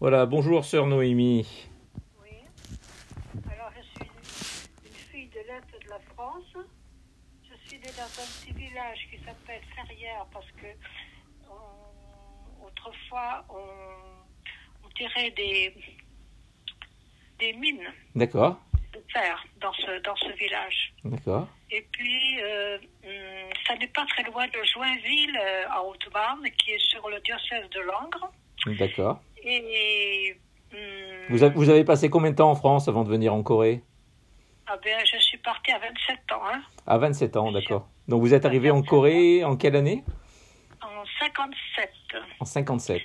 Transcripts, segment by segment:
Voilà, bonjour sœur Noémie. Oui. Alors, je suis une, une fille de l'Est de la France. Je suis née dans un petit village qui s'appelle Ferrières parce que on- autrefois, on, on tirait des, des mines D'accord, de fer dans ce, dans ce village. d'accord, Et puis, euh, hum, ça n'est pas très loin de Joinville, euh, en Haute-Marne, qui est sur le diocèse de Langres. d'accord. Et hum, Vous, avez- vous avez passé combien de temps en France avant de venir en Corée? Ah ben, je suis partie à 27 ans. Hein. À 27 ans, d'accord. Donc vous êtes arrivé en Corée en quelle année? En 57, En 57,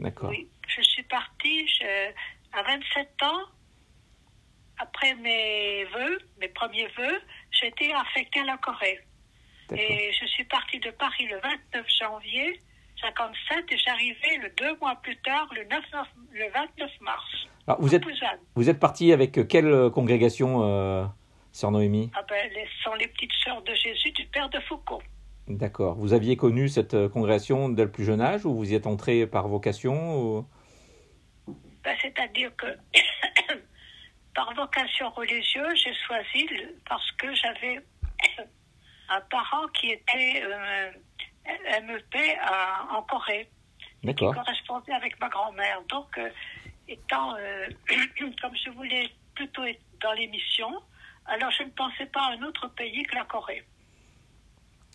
d'accord. oui. Je suis partie je- à 27 ans. Après mes vœux, mes premiers vœux, j'étais affectée à la Corée. Et je suis partie de Paris le 29 janvier 57 et j'arrivais le deux mois plus tard, le, 9, le 29 mars. Alors, vous êtes, vous êtes parti avec quelle euh, congrégation, euh, sœur Noémie? Ah ben, les, sont les petites sœurs de Jésus du Père de Foucault. D'accord. Vous aviez connu cette euh, congrégation dès le plus jeune âge ou vous y êtes entré par vocation ou- Ben, C'est-à-dire que par vocation religieuse, j'ai choisi parce que j'avais un parent qui était euh, MEP à- en Corée, qui D'accord, correspondait avec ma grand-mère. Donc, euh, étant, euh, comme je voulais plutôt être dans les missions, alors je ne pensais pas à un autre pays que la Corée.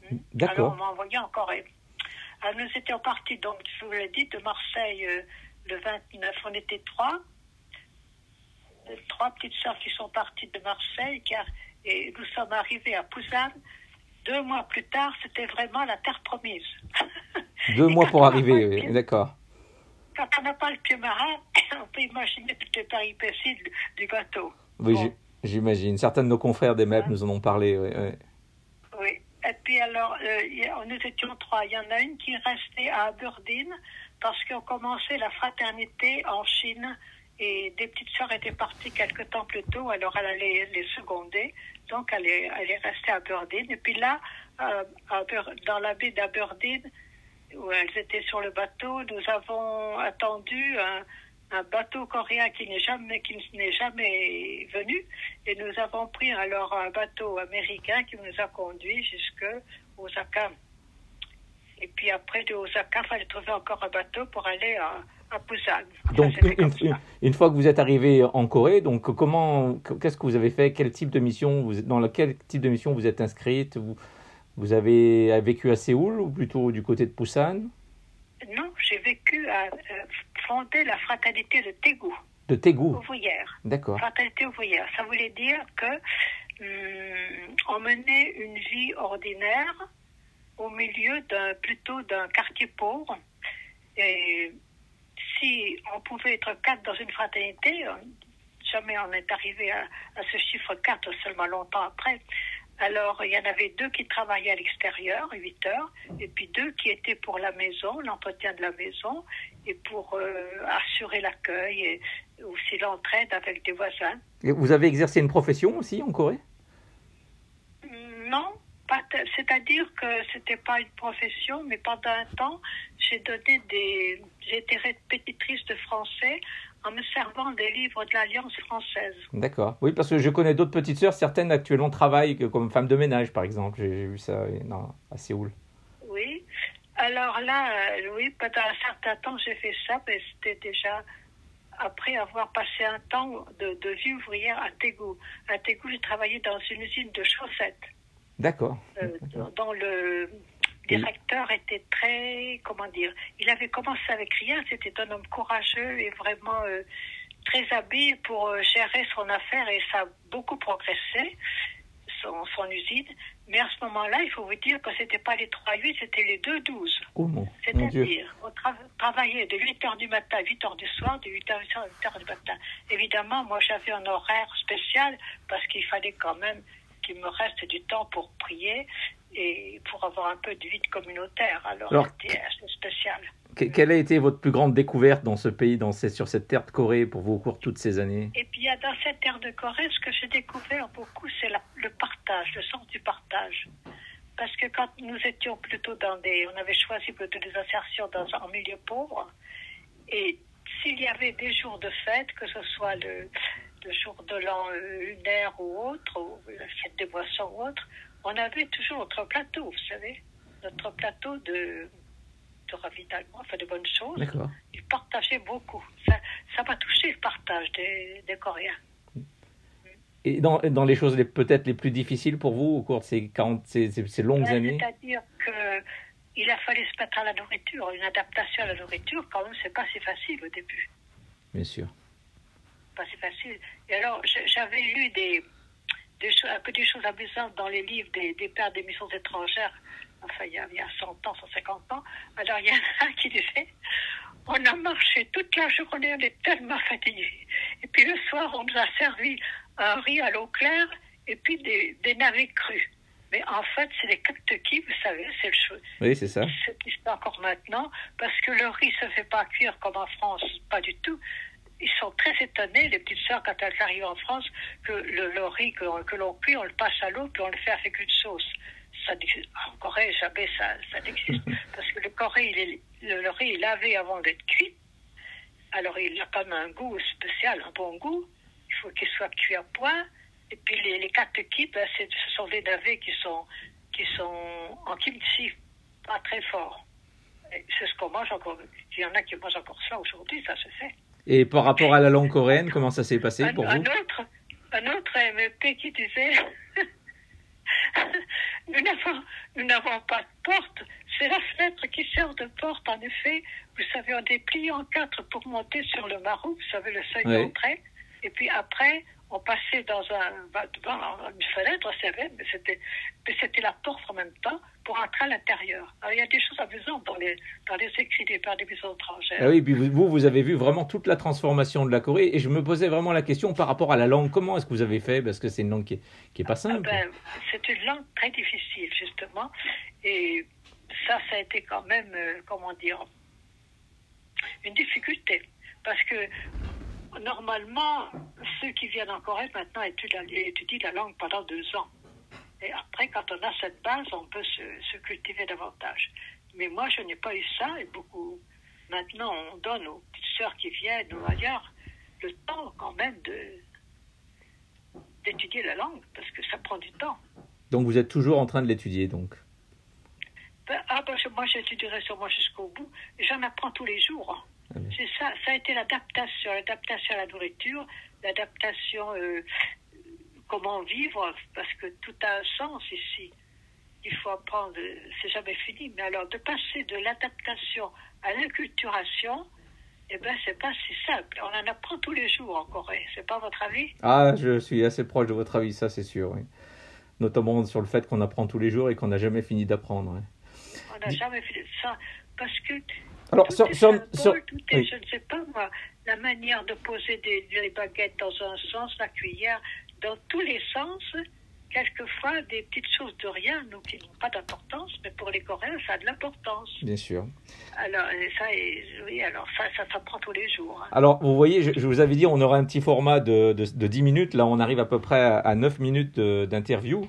Alors on d'accord, m'a envoyé en Corée. Alors, nous étions partis, donc, je vous l'ai dit, de Marseille euh, le 29. On était trois. Euh, Trois petites sœurs qui sont parties de Marseille. Car, et nous sommes arrivés à Busan. Deux mois plus tard, c'était vraiment la terre promise. Deux mois pour arriver, pied- d'accord. Quand on n'a pas le pied marin, on peut imaginer toutes les péripéties du, bateau. Oui, Bon. j'imagine. Certains de nos confrères des MEP nous en ont parlé. oui, oui. Oui. Et puis alors, euh, nous étions trois. Il y en a une qui est restée à Aberdeen parce qu'on commençait la fraternité en Chine et des petites sœurs étaient parties quelque temps plus tôt, alors elle allait les seconder. Donc elle est, restée à Aberdeen. Et puis là, euh, dans la baie d'Aberdeen, où elles étaient sur le bateau, nous avons attendu un, bateau coréen qui n'est jamais qui n'est jamais venu et nous avons pris alors un bateau américain qui nous a conduits jusque Osaka. Et puis après de Osaka, il fallait trouver encore un bateau pour aller à, à Busan. Donc, une, une- fois que vous êtes arrivé en Corée, donc comment, qu'est-ce que vous avez fait? Quel type de mission vous, Dans quel type de mission vous êtes inscrite? Vous, vous avez vécu à Séoul ou plutôt du côté de Busan? Non, j'ai vécu à euh, fonder la fraternité de Taegu, De Taegu, ouvrière. d'accord. Fraternité ouvrière. Ça voulait dire que hum, on menait une vie ordinaire au milieu d'un plutôt d'un quartier pauvre. Et si on pouvait être quatre dans une fraternité, euh, jamais on est arrivé à, à ce chiffre 4 seulement longtemps après. Alors, il y en avait deux qui travaillaient à l'extérieur, 8 heures, et puis deux qui étaient pour la maison, l'entretien de la maison, et pour euh, assurer l'accueil et aussi l'entraide avec des voisins. Et vous avez exercé une profession aussi en Corée? Non, c'est-à-dire que c'était pas une profession, mais pendant un temps, j'ai donné des, j'ai été répétitrice de français en me servant des livres de l'Alliance française. D'accord. Oui, parce que je connais d'autres petites sœurs, certaines actuellement travaillent comme femmes de ménage, par exemple. J'ai vu ça euh, non, à Séoul. Oui. Alors là, euh, oui, pendant un certain temps, j'ai fait ça, mais c'était déjà après avoir passé un temps de, de vie ouvrière à Taegu. À Taegu, j'ai travaillé dans une usine de chaussettes. D'accord. euh, dont le directeur était très, comment dire, il avait commencé avec rien, c'était un homme courageux et vraiment euh, très habile pour euh, gérer son affaire et ça a beaucoup progressé, son, son usine. Mais à ce moment-là, il faut vous dire que c'était pas les 3-8, c'était les 2-12. Oh. C'est-à-dire, on tra- travaillait de 8 heures du matin à 8 heures du soir, de 8 heures, à 8 heures du matin. Évidemment, moi, j'avais un horaire spécial parce qu'il fallait quand même qu'il me reste du temps pour prier et pour avoir un peu de vie communautaire. Alors, Alors, c'était assez spécial. Que- Quelle a été votre plus grande découverte dans ce pays, dans ces- sur cette terre de Corée, pour vous au cours de toutes ces années? Et puis, il y a dans cette ère de Corée, ce que j'ai découvert beaucoup, c'est le partage, le sens du partage. Parce que quand nous étions plutôt dans des. On avait choisi plutôt des insertions dans un milieu pauvre. Et s'il y avait des jours de fête, que ce soit le, le jour de l'an euh, lunaire ou autre, ou la fête des boissons ou autre, on avait toujours notre plateau, vous savez, notre plateau de, de ravitaillement, enfin de bonnes choses. Ils partageaient beaucoup. Ça ça m'a touché le partage des, des Coréens. Et dans, dans les choses peut-être les plus difficiles pour vous au cours de ces, 40, ces, ces- ces longues Ouais, années? C'est-à-dire que il a fallu se mettre à la nourriture, une adaptation à la nourriture, quand même, c'est pas si facile au début. Bien sûr. Pas si facile. Et alors, j'avais lu des, des, choses, un peu des choses amusantes dans les livres des, des pères des missions étrangères, enfin, il y, a, il y a 100 ans, 150 ans. Alors, il y en a un qui disait On a marché toute la journée, on est tellement fatigués. Et puis le soir, on nous a servi un riz à l'eau claire et puis des, des navets crus. Mais en fait, c'est des kaktekis, vous savez, c'est le cheveu Oui, c'est ça. c'est existe encore maintenant, parce que le riz se fait pas cuire comme en France, pas du tout. Ils sont très étonnés, les petites sœurs, quand elles arrivent en France, que le, le riz que, que l'on cuit, on le passe à l'eau, puis on le fait avec une sauce. Ça, en Corée, jamais ça, ça n'existe. parce que le Corée, il est- le, le riz est lavé avant d'être cuit. Alors, il a comme un goût spécial, un bon goût. Il faut qu'il soit cuit à point. Et puis, les, ben, c'est- ce sont des navets qui sont, qui sont en kimchi, pas très forts. C'est ce qu'on mange encore. Il y en a qui mangent encore ça aujourd'hui, ça se fait. Et par rapport à la langue coréenne, comment ça s'est passé Un, pour un vous autre, un autre MEP qui disait Nous n'avons pas de porte, c'est la fenêtre qui sert de porte, en effet. Vous savez, on déplie en quatre pour monter sur le marou, vous savez, le seuil Oui. d'entrée. Et puis après, on passait dans un, devant une fenêtre, c'est vrai, mais c'était, mais c'était la porte en même temps pour entrer à l'intérieur. Alors, il y a des choses amusantes dans les, dans les écrits des pères des maisons étrangères. Ah oui, puis vous, vous, vous avez vu vraiment toute la transformation de la Corée. Et je me posais vraiment la question par rapport à la langue. Comment est-ce que vous avez fait? Parce que c'est une langue qui est, qui est pas Ah simple. ben, c'est une langue très difficile, justement. Et ça, ça a été quand même, euh, comment dire, une difficulté. Parce que normalement, ceux qui viennent en Corée maintenant étudient, étudient la langue pendant deux ans. Et après, quand on a cette base, on peut se, se cultiver davantage. Mais moi, je n'ai pas eu ça et beaucoup. Maintenant, on donne aux petites sœurs qui viennent ou ailleurs le temps quand même de d'étudier la langue parce que ça prend du temps. Donc vous êtes toujours en train de l'étudier. Donc? Ben, ah ben, moi j'étudierai sûrement jusqu'au bout. J'en apprends tous les jours. C'est ça, ça a été l'adaptation, l'adaptation à la nourriture, l'adaptation euh, comment vivre, parce que tout a un sens ici. Il faut apprendre, c'est jamais fini. Mais alors de passer de l'adaptation à l'inculturation, eh ben c'est pas si simple. On en apprend tous les jours en Corée. C'est pas votre avis? Ah, je suis assez proche de votre avis, ça c'est sûr. Oui. Notamment sur le fait qu'on apprend tous les jours et qu'on n'a jamais fini d'apprendre. oui. On n'a jamais fait ça parce que Alors, tout sur, est sur, sur- tout est, oui. je ne sais pas moi, la manière de poser des, des baguettes dans un sens, la cuillère, dans tous les sens, quelquefois des petites choses de rien, nous qui n'ont pas d'importance, mais pour les Coréens, ça a de l'importance. Bien sûr. Alors, et ça, oui, alors ça, ça s'apprend tous les jours. hein. Alors, vous voyez, je, je vous avais dit, on aura un petit format de, de, de 10 minutes. Là, on arrive à peu près à, à 9 minutes d'interview.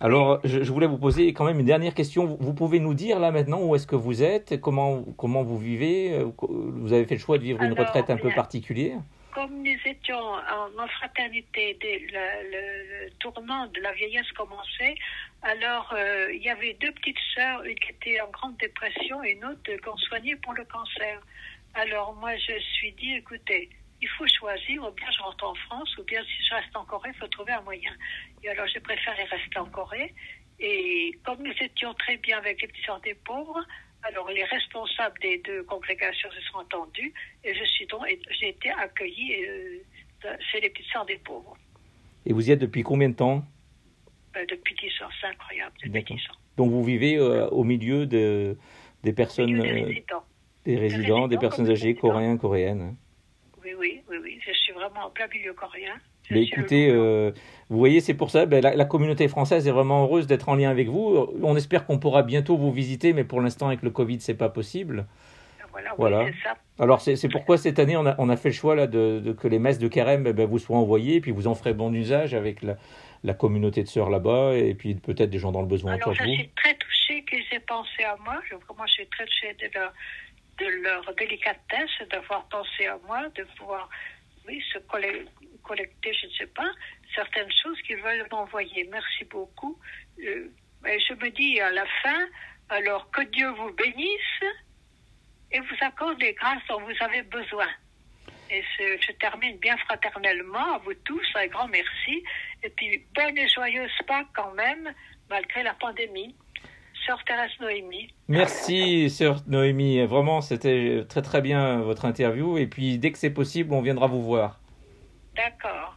Alors, je, je voulais vous poser quand même une dernière question. Vous, vous pouvez nous dire là maintenant où est-ce que vous êtes, comment, comment vous vivez euh, Vous avez fait le choix de vivre une retraite un peu particulière? Comme nous étions en, fraternité, dès le, le- le tournant de la vieillesse commençait, alors euh, il y avait deux petites sœurs, une qui était en grande dépression et une autre qu'on soignait pour le cancer. Alors moi je me suis dit, écoutez, il faut choisir, ou bien je rentre en France, ou bien si je reste en Corée, il faut trouver un moyen. Et alors j'ai préféré rester en Corée. Et comme nous étions très bien avec les petits sœurs des pauvres, alors les responsables des deux congrégations se sont entendus et je suis donc j'ai été accueillie euh, chez les petites des pauvres Et vous y êtes depuis combien de temps? Euh, depuis 10 ans. C'est incroyable, depuis D'accord. 10 ans. Donc, vous vivez euh, au milieu de, des personnes, Milieu des résidents. des résidents, des résidents, personnes âgées, coréens, coréennes. Oui, oui, oui, oui. Je suis vraiment en plein milieu coréen. Mais écoutez, euh, vous voyez, c'est pour ça, ben, la, la communauté française est vraiment heureuse d'être en lien avec vous. On espère qu'on pourra bientôt vous visiter, mais pour l'instant, avec le Covid, c'est pas possible. voilà, oui, voilà. ça. Alors, c'est pourquoi cette année, on a, on a fait le choix là, de, de- que les messes de carême eh ben, vous soient envoyées, puis vous en ferez bon usage avec la, la communauté de sœurs là-bas, et puis peut-être des gens dans le besoin Alors, autour je de vous. suis très touchée qu'ils aient pensé à moi. Je, vraiment, je suis très touchée de leur, de leur délicatesse d'avoir pensé à moi, de pouvoir, oui, se collecter, je ne sais pas, certaines choses qu'ils veulent m'envoyer. Merci beaucoup. Euh, je me dis à la fin, alors que Dieu vous bénisse et vous accorde les grâces dont vous avez besoin. Et je termine bien fraternellement à vous tous, un grand merci. Et puis, bonne et joyeuse Pâques quand même, malgré la pandémie. Sœur Thérèse Noémie. Merci, Sœur Noémie. Vraiment, c'était très très bien votre interview. Et puis, dès que c'est possible, on viendra vous voir. D'accord.